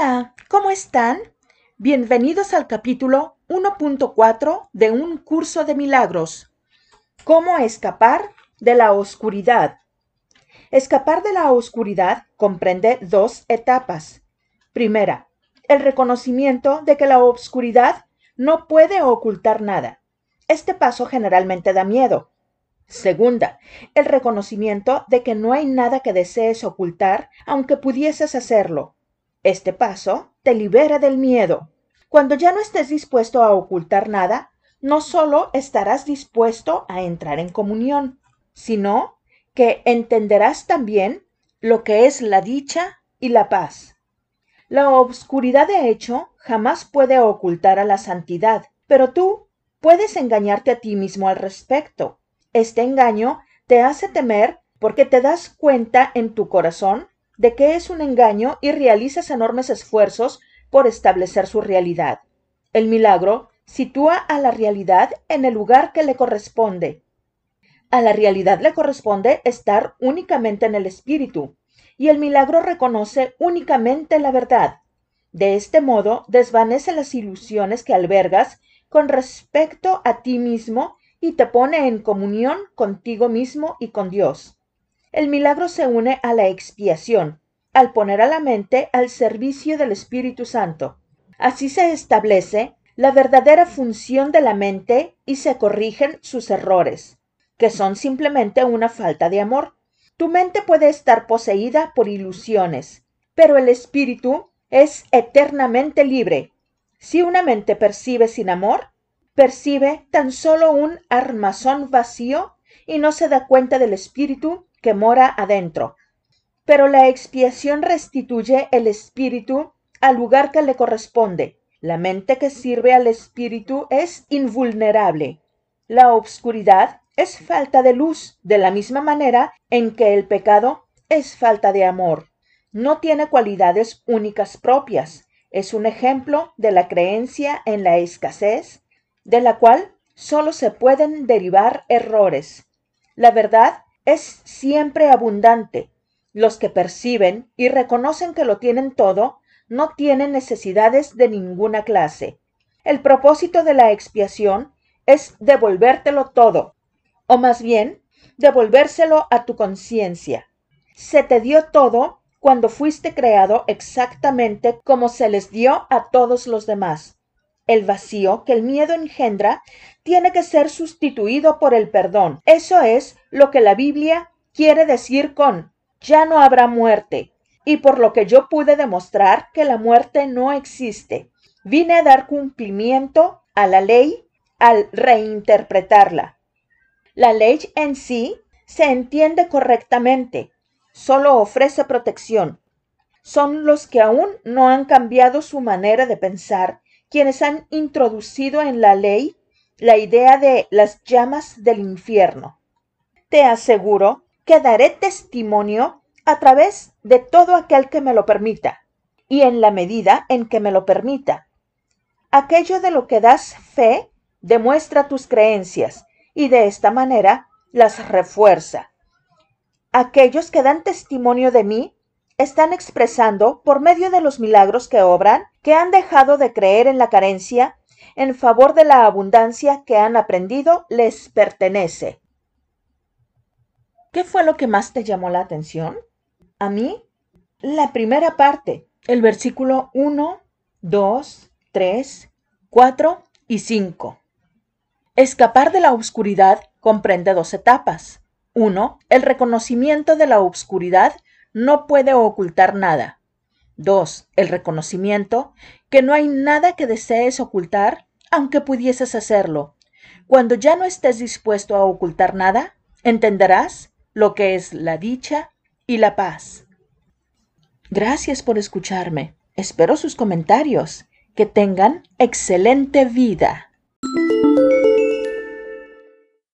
Hola, ¿cómo están? Bienvenidos al capítulo 1.4 de un curso de milagros. ¿Cómo escapar de la oscuridad? Escapar de la oscuridad comprende dos etapas. Primera, el reconocimiento de que la oscuridad no puede ocultar nada. Este paso generalmente da miedo. Segunda, el reconocimiento de que no hay nada que desees ocultar aunque pudieses hacerlo. Este paso te libera del miedo. Cuando ya no estés dispuesto a ocultar nada, no solo estarás dispuesto a entrar en comunión, sino que entenderás también lo que es la dicha y la paz. La obscuridad de hecho jamás puede ocultar a la santidad, pero tú puedes engañarte a ti mismo al respecto. Este engaño te hace temer porque te das cuenta en tu corazón de que es un engaño y realizas enormes esfuerzos por establecer su realidad. El milagro sitúa a la realidad en el lugar que le corresponde. A la realidad le corresponde estar únicamente en el espíritu, y el milagro reconoce únicamente la verdad. De este modo desvanece las ilusiones que albergas con respecto a ti mismo y te pone en comunión contigo mismo y con Dios. El milagro se une a la expiación, al poner a la mente al servicio del Espíritu Santo. Así se establece la verdadera función de la mente y se corrigen sus errores, que son simplemente una falta de amor. Tu mente puede estar poseída por ilusiones, pero el espíritu es eternamente libre. Si una mente percibe sin amor, percibe tan solo un armazón vacío y no se da cuenta del espíritu que mora adentro. Pero la expiación restituye el espíritu al lugar que le corresponde. La mente que sirve al espíritu es invulnerable. La obscuridad es falta de luz, de la misma manera en que el pecado es falta de amor. No tiene cualidades únicas propias. Es un ejemplo de la creencia en la escasez, de la cual solo se pueden derivar errores. La verdad es siempre abundante. Los que perciben y reconocen que lo tienen todo no tienen necesidades de ninguna clase. El propósito de la expiación es devolvértelo todo, o más bien, devolvérselo a tu conciencia. Se te dio todo cuando fuiste creado exactamente como se les dio a todos los demás. El vacío que el miedo engendra tiene que ser sustituido por el perdón. Eso es lo que la Biblia quiere decir con ya no habrá muerte, y por lo que yo pude demostrar que la muerte no existe. Vine a dar cumplimiento a la ley al reinterpretarla. La ley en sí se entiende correctamente, solo ofrece protección. Son los que aún no han cambiado su manera de pensar quienes han introducido en la ley la idea de las llamas del infierno. Te aseguro que daré testimonio a través de todo aquel que me lo permita, y en la medida en que me lo permita. Aquello de lo que das fe demuestra tus creencias y de esta manera las refuerza. Aquellos que dan testimonio de mí están expresando, por medio de los milagros que obran, que han dejado de creer en la carencia en favor de la abundancia que han aprendido les pertenece. ¿Qué fue lo que más te llamó la atención? A mí, la primera parte, el versículo 1, 2, 3, 4 y 5. Escapar de la oscuridad comprende dos etapas. Uno, el reconocimiento de la oscuridad no puede ocultar nada. 2. El reconocimiento que no hay nada que desees ocultar, aunque pudieses hacerlo. Cuando ya no estés dispuesto a ocultar nada, entenderás lo que es la dicha y la paz. Gracias por escucharme. Espero sus comentarios. Que tengan excelente vida.